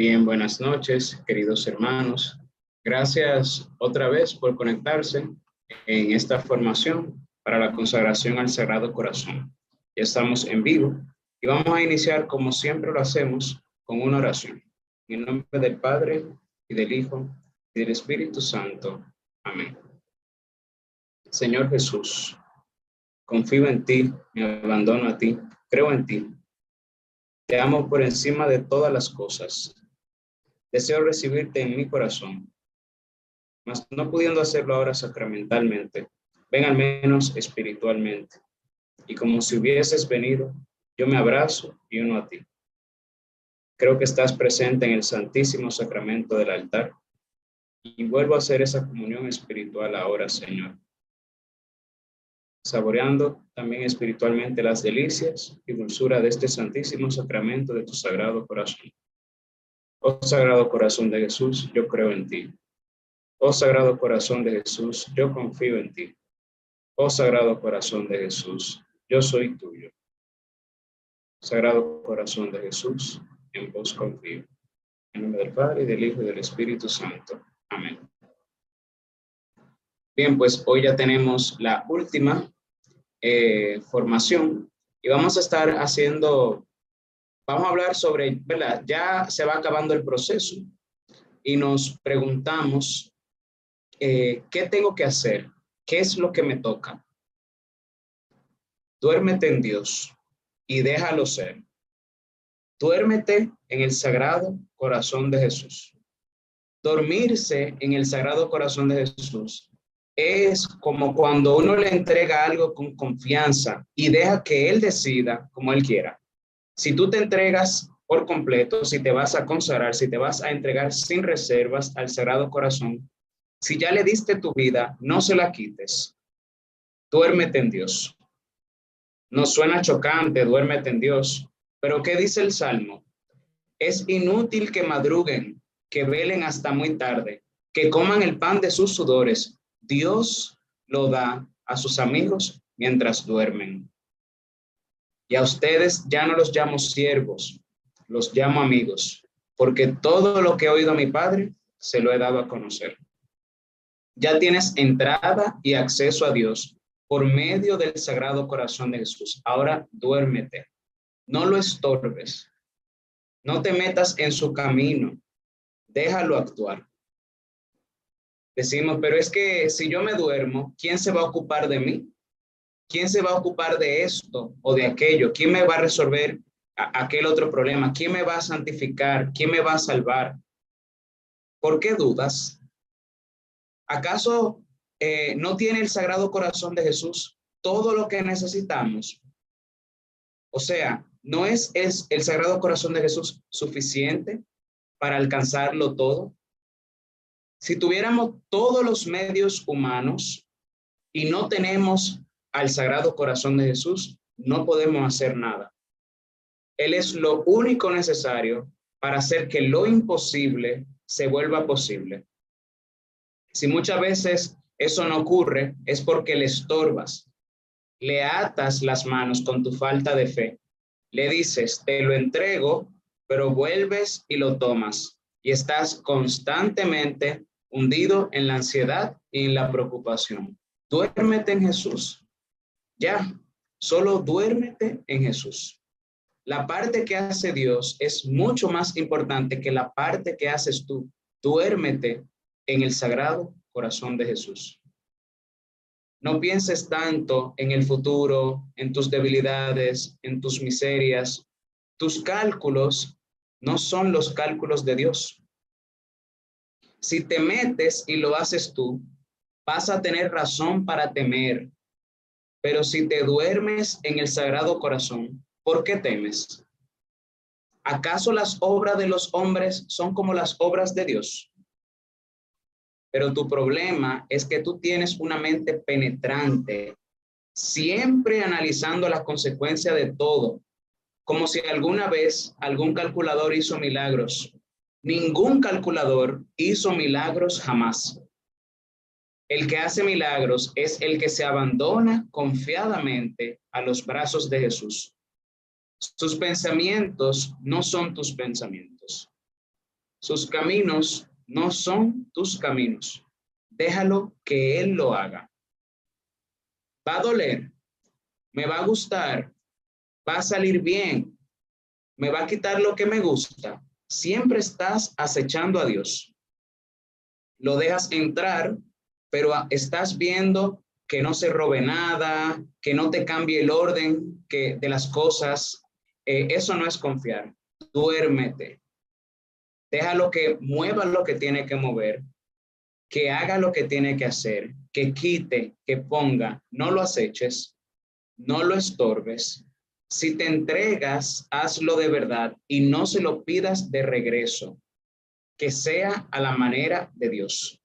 Bien, buenas noches, queridos hermanos. Gracias otra vez por conectarse en esta formación para la consagración al Sagrado Corazón. Ya estamos en vivo y vamos a iniciar como siempre lo hacemos con una oración. En nombre del Padre y del Hijo y del Espíritu Santo. Amén. Señor Jesús, confío en ti, me abandono a ti, creo en ti. Te amo por encima de todas las cosas Deseo recibirte en mi corazón, mas no pudiendo hacerlo ahora sacramentalmente, ven al menos espiritualmente. Y como si hubieses venido, yo me abrazo y uno a ti. Creo que estás presente en el Santísimo Sacramento del altar y vuelvo a hacer esa comunión espiritual ahora, Señor. Saboreando también espiritualmente las delicias y dulzura de este Santísimo Sacramento de tu Sagrado Corazón. Oh Sagrado Corazón de Jesús, yo creo en ti. Oh Sagrado Corazón de Jesús, yo confío en ti. Oh Sagrado Corazón de Jesús, yo soy tuyo. Sagrado Corazón de Jesús, en vos confío. En nombre del Padre, y del Hijo y del Espíritu Santo. Amén. Bien, pues hoy ya tenemos la última eh, formación y vamos a estar haciendo Vamos a hablar sobre, ¿verdad? Ya se va acabando el proceso y nos preguntamos, eh, ¿qué tengo que hacer? ¿Qué es lo que me toca? Duérmete en Dios y déjalo ser. Duérmete en el sagrado corazón de Jesús. Dormirse en el sagrado corazón de Jesús es como cuando uno le entrega algo con confianza y deja que Él decida como Él quiera. Si tú te entregas por completo, si te vas a consagrar, si te vas a entregar sin reservas al Sagrado Corazón, si ya le diste tu vida, no se la quites. Duérmete en Dios. No suena chocante, duérmete en Dios. Pero ¿qué dice el Salmo? Es inútil que madruguen, que velen hasta muy tarde, que coman el pan de sus sudores. Dios lo da a sus amigos mientras duermen. Y a ustedes ya no los llamo siervos, los llamo amigos, porque todo lo que he oído a mi Padre se lo he dado a conocer. Ya tienes entrada y acceso a Dios por medio del Sagrado Corazón de Jesús. Ahora duérmete, no lo estorbes, no te metas en su camino, déjalo actuar. Decimos, pero es que si yo me duermo, ¿quién se va a ocupar de mí? ¿Quién se va a ocupar de esto o de aquello? ¿Quién me va a resolver aquel otro problema? ¿Quién me va a santificar? ¿Quién me va a salvar? ¿Por qué dudas? ¿Acaso eh, no tiene el Sagrado Corazón de Jesús todo lo que necesitamos? O sea, ¿no es, es el Sagrado Corazón de Jesús suficiente para alcanzarlo todo? Si tuviéramos todos los medios humanos y no tenemos al Sagrado Corazón de Jesús, no podemos hacer nada. Él es lo único necesario para hacer que lo imposible se vuelva posible. Si muchas veces eso no ocurre, es porque le estorbas, le atas las manos con tu falta de fe, le dices, te lo entrego, pero vuelves y lo tomas y estás constantemente hundido en la ansiedad y en la preocupación. Duérmete en Jesús. Ya, solo duérmete en Jesús. La parte que hace Dios es mucho más importante que la parte que haces tú. Duérmete en el sagrado corazón de Jesús. No pienses tanto en el futuro, en tus debilidades, en tus miserias. Tus cálculos no son los cálculos de Dios. Si te metes y lo haces tú, vas a tener razón para temer, pero si te duermes en el Sagrado Corazón, ¿por qué temes? ¿Acaso las obras de los hombres son como las obras de Dios? Pero tu problema es que tú tienes una mente penetrante, siempre analizando la consecuencia de todo, como si alguna vez algún calculador hizo milagros. Ningún calculador hizo milagros jamás. El que hace milagros es el que se abandona confiadamente a los brazos de Jesús. Sus pensamientos no son tus pensamientos. Sus caminos no son tus caminos. Déjalo que Él lo haga. Va a doler, me va a gustar, va a salir bien, me va a quitar lo que me gusta. Siempre estás acechando a Dios. Lo dejas entrar, pero estás viendo que no se robe nada, que no te cambie el orden que, de las cosas. Eh, eso no es confiar. Duérmete. Déjalo que mueva lo que tiene que mover, que haga lo que tiene que hacer, que quite, que ponga. No lo aceches, no lo estorbes. Si te entregas, hazlo de verdad y no se lo pidas de regreso, que sea a la manera de Dios.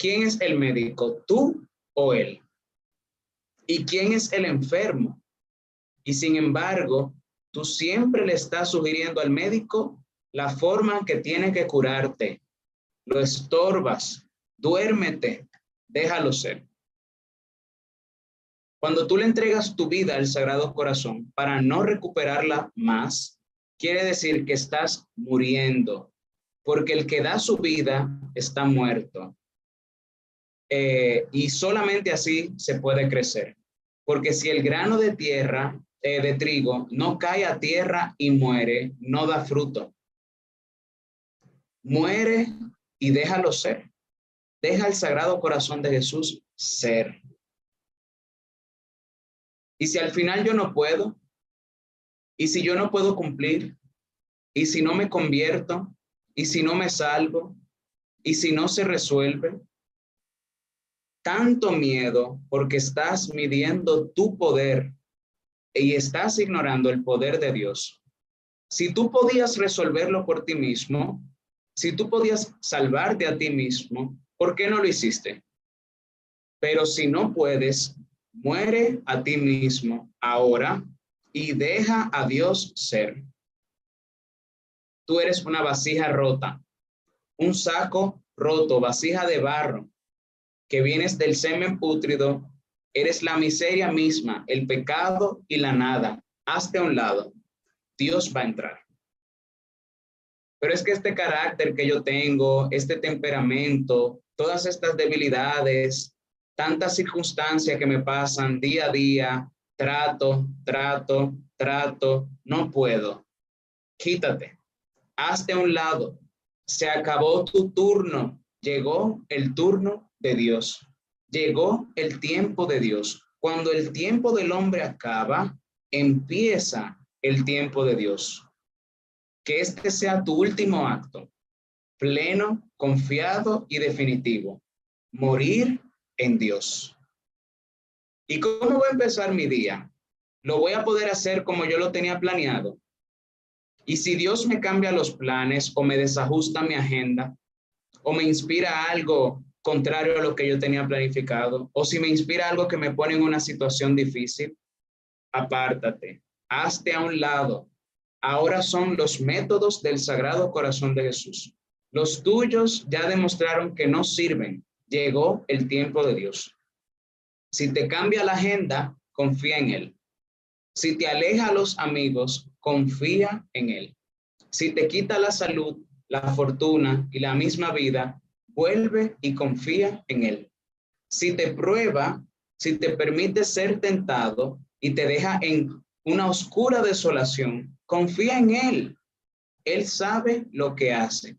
¿Quién es el médico? ¿Tú o él? ¿Y quién es el enfermo? Y sin embargo, tú siempre le estás sugiriendo al médico la forma que tiene que curarte. Lo estorbas, duérmete, déjalo ser. Cuando tú le entregas tu vida al Sagrado Corazón para no recuperarla más, quiere decir que estás muriendo, porque el que da su vida está muerto. Eh, y solamente así se puede crecer. Porque si el grano de tierra, eh, de trigo, no cae a tierra y muere, no da fruto. Muere y déjalo ser. Deja el sagrado corazón de Jesús ser. Y si al final yo no puedo, y si yo no puedo cumplir, y si no me convierto, y si no me salvo, y si no se resuelve, tanto miedo porque estás midiendo tu poder y estás ignorando el poder de Dios. Si tú podías resolverlo por ti mismo, si tú podías salvarte a ti mismo, ¿por qué no lo hiciste? Pero si no puedes, Muere a ti mismo ahora y deja a Dios ser. Tú eres una vasija rota, un saco roto, vasija de barro, que vienes del semen pútrido, eres la miseria misma, el pecado y la nada. Hazte a un lado. Dios va a entrar. Pero es que este carácter que yo tengo, este temperamento, todas estas debilidades, tantas circunstancias que me pasan día a día, trato, trato, trato, no puedo. Quítate, hazte a un lado. Se acabó tu turno. Llegó el turno de Dios. Llegó el tiempo de Dios. Cuando el tiempo del hombre acaba, empieza el tiempo de Dios. Que este sea tu último acto, pleno, confiado y definitivo. Morir en Dios. ¿Y cómo voy a empezar mi día? Lo voy a poder hacer como yo lo tenía planeado. Y si Dios me cambia los planes o me desajusta mi agenda o me inspira algo contrario a lo que yo tenía planificado o si me inspira algo que me pone en una situación difícil, apártate, hazte a un lado. Ahora son los métodos del Sagrado Corazón de Jesús. Los tuyos ya demostraron que no sirven llegó el tiempo de Dios. Si te cambia la agenda, confía en Él. Si te aleja a los amigos, confía en Él. Si te quita la salud, la fortuna y la misma vida, vuelve y confía en Él. Si te prueba, si te permite ser tentado y te deja en una oscura desolación, confía en Él. Él sabe lo que hace.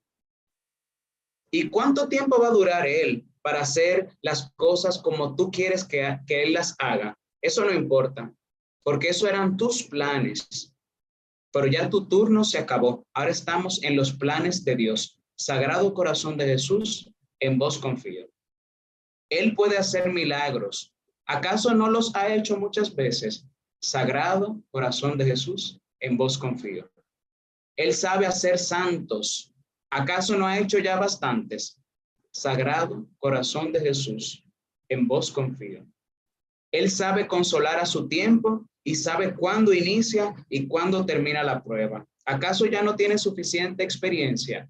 ¿Y cuánto tiempo va a durar Él para hacer las cosas como tú quieres que, que Él las haga. Eso no importa, porque eso eran tus planes. Pero ya tu turno se acabó. Ahora estamos en los planes de Dios. Sagrado corazón de Jesús, en vos confío. Él puede hacer milagros. ¿Acaso no los ha hecho muchas veces? Sagrado corazón de Jesús, en vos confío. Él sabe hacer santos. ¿Acaso no ha hecho ya bastantes? Sagrado Corazón de Jesús, en vos confío. Él sabe consolar a su tiempo y sabe cuándo inicia y cuándo termina la prueba. ¿Acaso ya no tiene suficiente experiencia?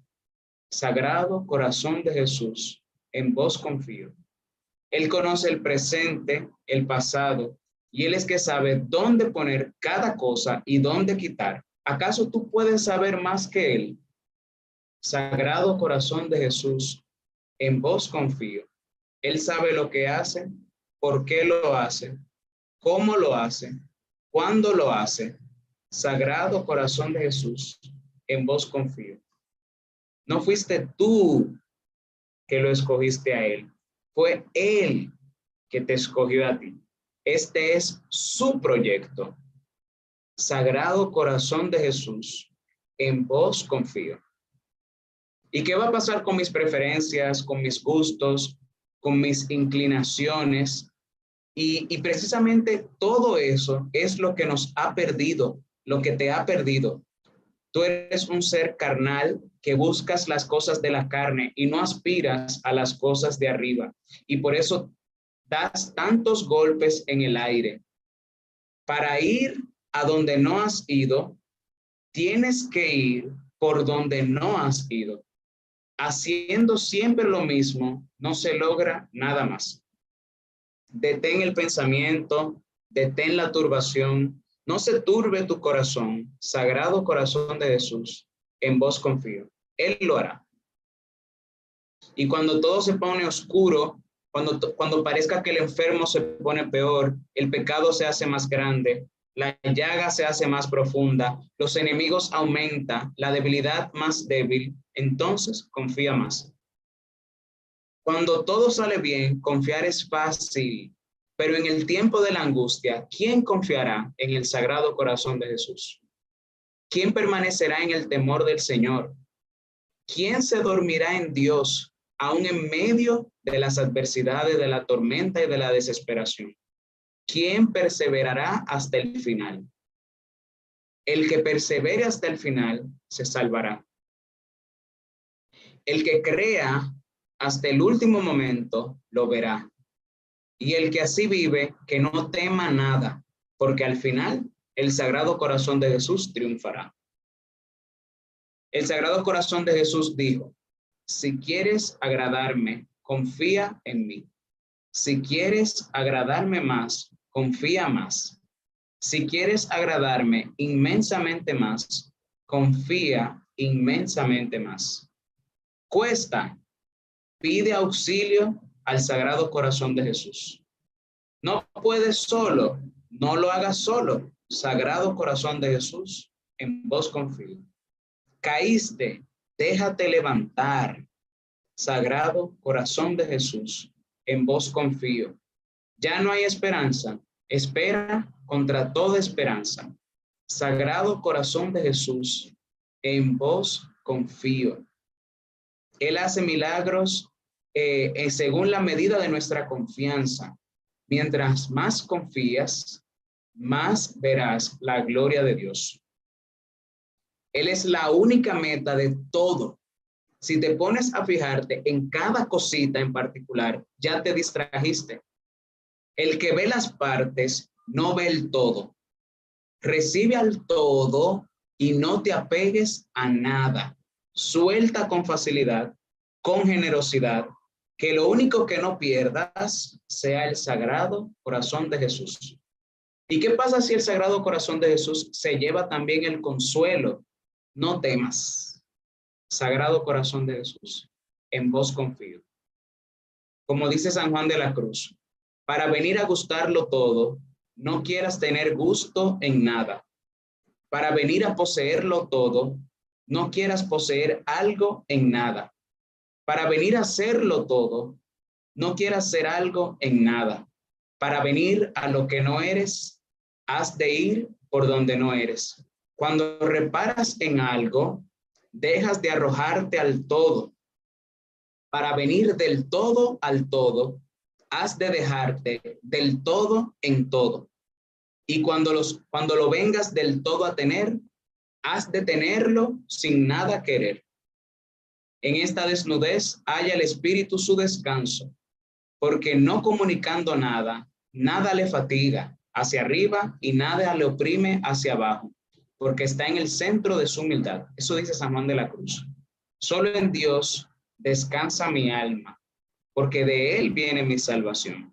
Sagrado Corazón de Jesús, en vos confío. Él conoce el presente, el pasado, y Él es que sabe dónde poner cada cosa y dónde quitar. ¿Acaso tú puedes saber más que Él? Sagrado corazón de Jesús, en vos confío. Él sabe lo que hace, por qué lo hace, cómo lo hace, cuándo lo hace. Sagrado corazón de Jesús, en vos confío. No fuiste tú que lo escogiste a él, fue él que te escogió a ti. Este es su proyecto. Sagrado corazón de Jesús, en vos confío. ¿Y qué va a pasar con mis preferencias, con mis gustos, con mis inclinaciones? Y, y precisamente todo eso es lo que nos ha perdido, lo que te ha perdido. Tú eres un ser carnal que buscas las cosas de la carne y no aspiras a las cosas de arriba. Y por eso das tantos golpes en el aire. Para ir a donde no has ido, tienes que ir por donde no has ido. Haciendo siempre lo mismo, no se logra nada más. Detén el pensamiento, detén la turbación, no se turbe tu corazón, sagrado corazón de Jesús, en vos confío. Él lo hará. Y cuando todo se pone oscuro, cuando, cuando parezca que el enfermo se pone peor, el pecado se hace más grande, la llaga se hace más profunda, los enemigos aumentan, la debilidad más débil, entonces confía más. Cuando todo sale bien, confiar es fácil, pero en el tiempo de la angustia, ¿quién confiará en el sagrado corazón de Jesús? ¿Quién permanecerá en el temor del Señor? ¿Quién se dormirá en Dios aún en medio de las adversidades, de la tormenta y de la desesperación? ¿Quién perseverará hasta el final? El que persevere hasta el final se salvará. El que crea hasta el último momento lo verá. Y el que así vive, que no tema nada, porque al final el Sagrado Corazón de Jesús triunfará. El Sagrado Corazón de Jesús dijo, si quieres agradarme, confía en mí. Si quieres agradarme más, confía más. Si quieres agradarme inmensamente más, confía inmensamente más. Cuesta, pide auxilio al Sagrado Corazón de Jesús. No puedes solo, no lo hagas solo. Sagrado Corazón de Jesús, en vos confío. Caíste, déjate levantar. Sagrado Corazón de Jesús, en vos confío. Ya no hay esperanza, espera contra toda esperanza. Sagrado Corazón de Jesús, en vos confío. Él hace milagros eh, según la medida de nuestra confianza. Mientras más confías, más verás la gloria de Dios. Él es la única meta de todo. Si te pones a fijarte en cada cosita en particular, ya te distrajiste. El que ve las partes no ve el todo. Recibe al todo y no te apegues a nada. Suelta con facilidad, con generosidad que lo único que no pierdas sea el sagrado corazón de Jesús. ¿Y qué pasa si el sagrado corazón de Jesús se lleva también el consuelo? No temas. Sagrado corazón de Jesús, en vos confío. Como dice San Juan de la Cruz, para venir a gustarlo todo, no quieras tener gusto en nada. Para venir a poseerlo todo, no quieras poseer algo en nada para venir a hacerlo todo, no quieras hacer algo en nada. Para venir a lo que no eres, has de ir por donde no eres. Cuando reparas en algo, dejas de arrojarte al todo. Para venir del todo al todo, has de dejarte del todo en todo. Y cuando, los, cuando lo vengas del todo a tener, has de tenerlo sin nada querer. En esta desnudez haya el espíritu su descanso, porque no comunicando nada, nada le fatiga hacia arriba y nada le oprime hacia abajo, porque está en el centro de su humildad. Eso dice San Juan de la Cruz. Solo en Dios descansa mi alma, porque de Él viene mi salvación.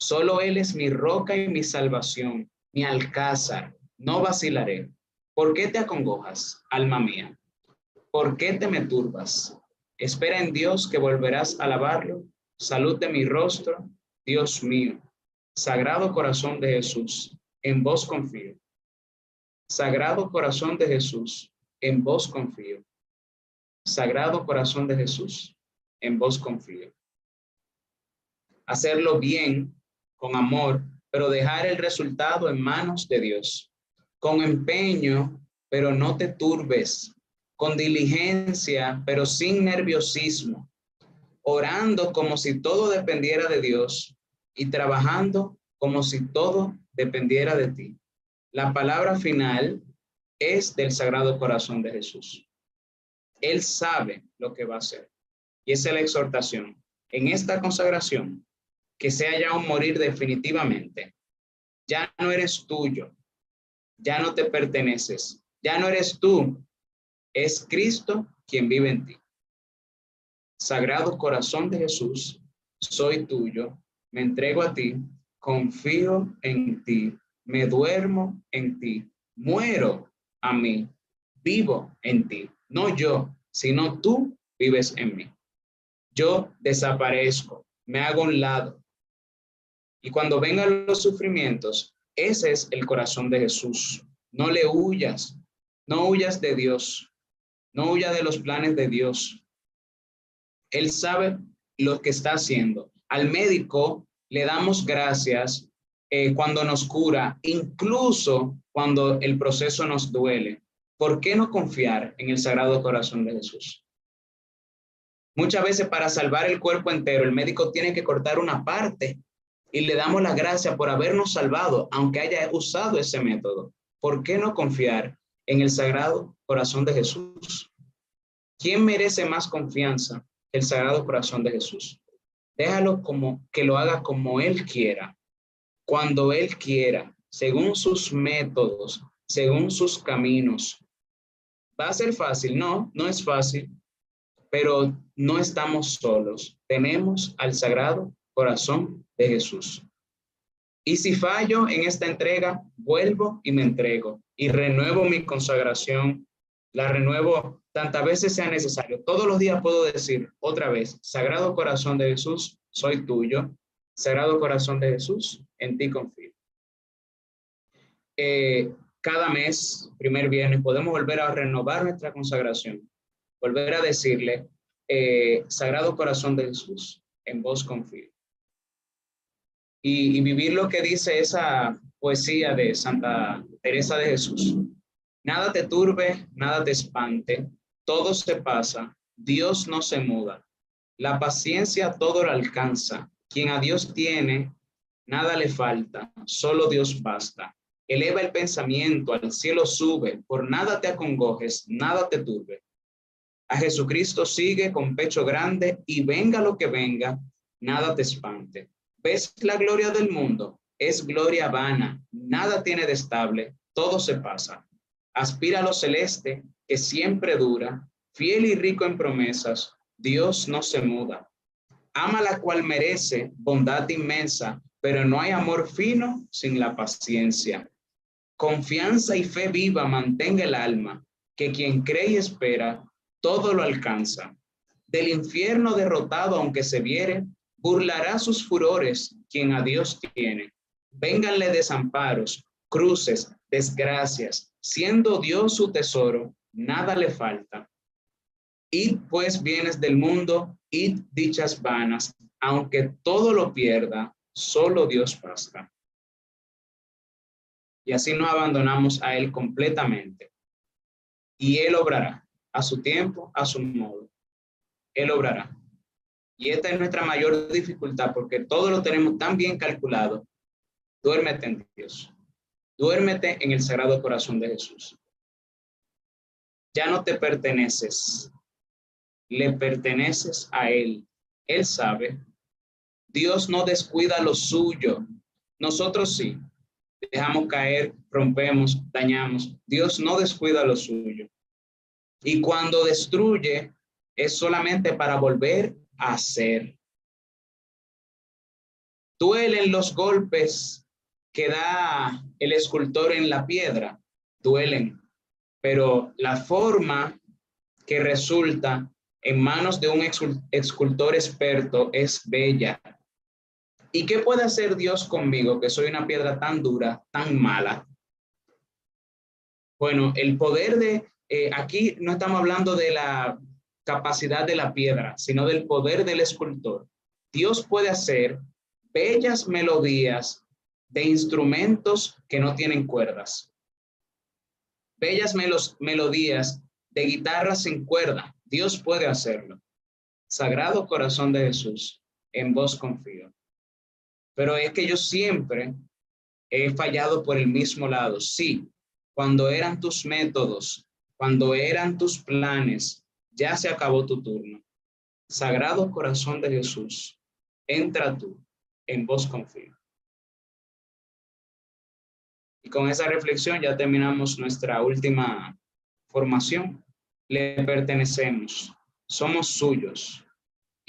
Solo Él es mi roca y mi salvación, mi alcázar. No vacilaré. ¿Por qué te acongojas, alma mía? ¿Por qué te me turbas? Espera en Dios que volverás a alabarlo. Salud de mi rostro, Dios mío. Sagrado corazón de Jesús, en vos confío. Sagrado corazón de Jesús, en vos confío. Sagrado corazón de Jesús, en vos confío. Hacerlo bien, con amor, pero dejar el resultado en manos de Dios. Con empeño, pero no te turbes. Con diligencia, pero sin nerviosismo. Orando como si todo dependiera de Dios y trabajando como si todo dependiera de ti. La palabra final es del Sagrado Corazón de Jesús. Él sabe lo que va a hacer. Y esa es la exhortación. En esta consagración, que sea ya un morir definitivamente. Ya no eres tuyo, ya no te perteneces, ya no eres tú, es Cristo quien vive en ti. Sagrado corazón de Jesús, soy tuyo, me entrego a ti, confío en ti, me duermo en ti, muero a mí, vivo en ti, no yo, sino tú vives en mí. Yo desaparezco, me hago un lado, y cuando vengan los sufrimientos, ese es el corazón de Jesús. No le huyas, no huyas de Dios, no huyas de los planes de Dios. Él sabe lo que está haciendo. Al médico le damos gracias eh, cuando nos cura, incluso cuando el proceso nos duele. ¿Por qué no confiar en el Sagrado Corazón de Jesús? Muchas veces para salvar el cuerpo entero, el médico tiene que cortar una parte y le damos la gracia por habernos salvado, aunque haya usado ese método. ¿Por qué no confiar en el Sagrado Corazón de Jesús? ¿Quién merece más confianza? El Sagrado Corazón de Jesús. Déjalo como que lo haga como Él quiera, cuando Él quiera, según sus métodos, según sus caminos. ¿Va a ser fácil? No, no es fácil, pero no estamos solos. Tenemos al Sagrado Corazón de Jesús. Y si fallo en esta entrega, vuelvo y me entrego y renuevo mi consagración. La renuevo tantas veces sea necesario. Todos los días puedo decir otra vez, Sagrado Corazón de Jesús, soy tuyo. Sagrado Corazón de Jesús, en ti confío. Eh, cada mes, primer viernes, podemos volver a renovar nuestra consagración, volver a decirle, eh, Sagrado Corazón de Jesús, en vos confío y, vivir lo que dice esa poesía de Santa Teresa de Jesús. Nada te turbe, nada te espante, todo se pasa, Dios no se muda. La paciencia todo lo alcanza. Quien a Dios tiene, nada le falta, solo Dios basta. Eleva el pensamiento, al cielo sube, por nada te acongojes, nada te turbe. A Jesucristo sigue con pecho grande y venga lo que venga, nada te espante. ¿Ves la gloria del mundo? Es gloria vana, nada tiene de estable, todo se pasa. Aspira a lo celeste, que siempre dura, fiel y rico en promesas, Dios no se muda. Ama la cual merece bondad inmensa, pero no hay amor fino sin la paciencia. Confianza y fe viva mantenga el alma, que quien cree y espera, todo lo alcanza. Del infierno derrotado, aunque se viere, burlará sus furores quien a Dios tiene. Vénganle desamparos, cruces, desgracias, siendo Dios su tesoro, nada le falta. Y pues bienes del mundo, y dichas vanas, aunque todo lo pierda, solo Dios basta. Y así nos abandonamos a Él completamente. Y Él obrará a su tiempo, a su modo. Él obrará. Y esta es nuestra mayor dificultad porque todo lo tenemos tan bien calculado. Duérmete en Dios. Duérmete en el Sagrado Corazón de Jesús. Ya no te perteneces. Le perteneces a Él. Él sabe. Dios no descuida lo suyo. Nosotros sí. Dejamos caer, rompemos, dañamos. Dios no descuida lo suyo. Y cuando destruye, es solamente para volver hacer. Duelen los golpes que da el escultor en la piedra, duelen, pero la forma que resulta en manos de un escultor experto es bella. ¿Y qué puede hacer Dios conmigo, que soy una piedra tan dura, tan mala? Bueno, el poder de, eh, aquí no estamos hablando de la capacidad de la piedra, sino del poder del escultor. Dios puede hacer bellas melodías de instrumentos que no tienen cuerdas. Bellas melodías de guitarras sin cuerda. Dios puede hacerlo. Sagrado corazón de Jesús, en vos confío. Pero es que yo siempre he fallado por el mismo lado. Sí, cuando eran tus métodos, cuando eran tus planes, ya se acabó tu turno. Sagrado corazón de Jesús, entra tú, en vos confío. Con esa reflexión ya terminamos nuestra última formación. Le pertenecemos, somos suyos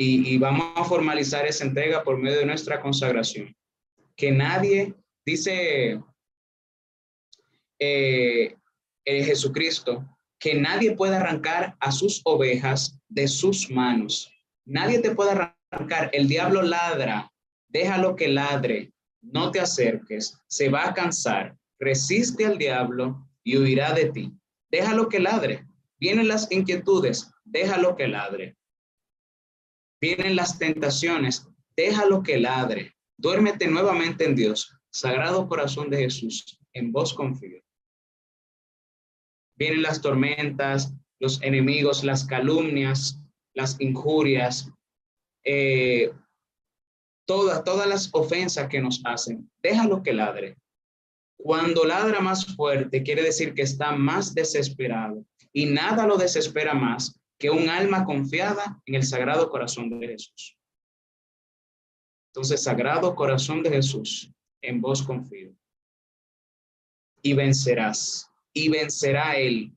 y, vamos a formalizar esa entrega por medio de nuestra consagración. Que nadie, dice eh, Jesucristo, que nadie puede arrancar a sus ovejas de sus manos. Nadie te puede arrancar. El diablo ladra. Déjalo que ladre. No te acerques. Se va a cansar. Resiste al diablo y huirá de ti. Déjalo que ladre. Vienen las inquietudes. Déjalo que ladre. Vienen las tentaciones. Déjalo que ladre. Duérmete nuevamente en Dios. Sagrado corazón de Jesús. En vos confío vienen las tormentas, los enemigos, las calumnias, las injurias, eh, todas, todas las ofensas que nos hacen. Déjalo que ladre. Cuando ladra más fuerte, quiere decir que está más desesperado y nada lo desespera más que un alma confiada en el sagrado corazón de Jesús. Entonces, sagrado corazón de Jesús, en vos confío y vencerás y vencerá él.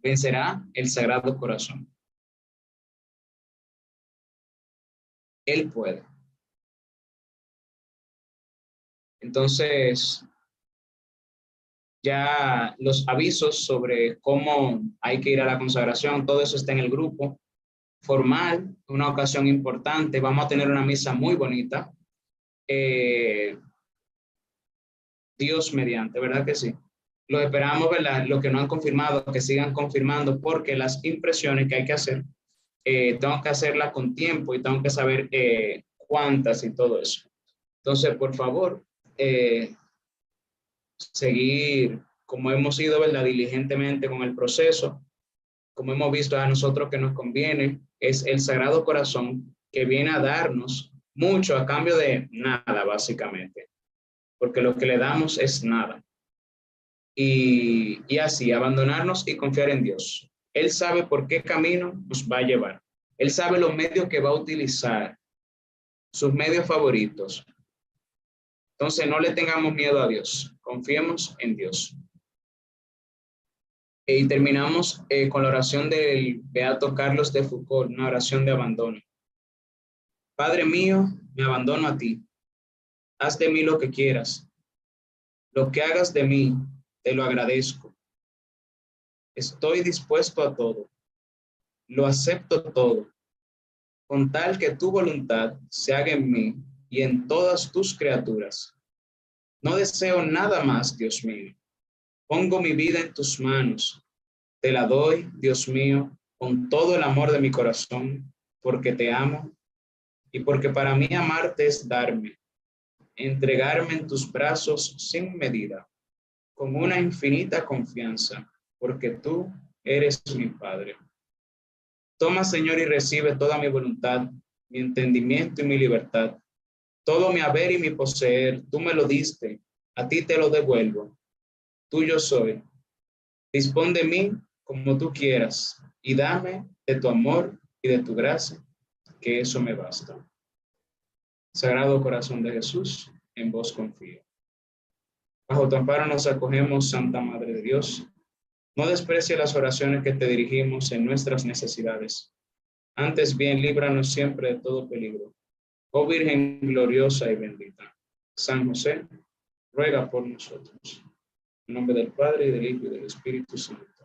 Vencerá el Sagrado Corazón. Él puede. Entonces, ya los avisos sobre cómo hay que ir a la consagración, todo eso está en el grupo formal, una ocasión importante. Vamos a tener una misa muy bonita. Eh, Dios mediante, ¿verdad que sí? Lo esperamos, ¿verdad? Lo que no han confirmado, que sigan confirmando, porque las impresiones que hay que hacer, eh, tengo que hacerlas con tiempo y tengo que saber eh, cuántas y todo eso. Entonces, por favor, eh, seguir como hemos ido, ¿verdad? Diligentemente con el proceso, como hemos visto a nosotros que nos conviene, es el Sagrado Corazón que viene a darnos mucho a cambio de nada, básicamente, porque lo que le damos es nada y, así abandonarnos y confiar en Dios. Él sabe por qué camino nos va a llevar. Él sabe los medios que va a utilizar, sus medios favoritos. Entonces no le tengamos miedo a Dios, confiemos en Dios. Y terminamos eh, con la oración del Beato Carlos de Foucault, una oración de abandono. Padre mío, me abandono a ti. Haz de mí lo que quieras. Lo que hagas de mí, te lo agradezco. Estoy dispuesto a todo. Lo acepto todo. Con tal que tu voluntad se haga en mí y en todas tus criaturas. No deseo nada más, Dios mío. Pongo mi vida en tus manos. Te la doy, Dios mío, con todo el amor de mi corazón, porque te amo y porque para mí amarte es darme, entregarme en tus brazos sin medida con una infinita confianza, porque tú eres mi Padre. Toma, Señor, y recibe toda mi voluntad, mi entendimiento y mi libertad. Todo mi haber y mi poseer, tú me lo diste, a ti te lo devuelvo. Tuyo soy. Dispón de mí como tú quieras y dame de tu amor y de tu gracia, que eso me basta. Sagrado corazón de Jesús, en vos confío. Bajo tu amparo nos acogemos, Santa Madre de Dios. No desprecie las oraciones que te dirigimos en nuestras necesidades. Antes bien, líbranos siempre de todo peligro. Oh Virgen gloriosa y bendita. San José, ruega por nosotros. En nombre del Padre, y del Hijo, y del Espíritu Santo.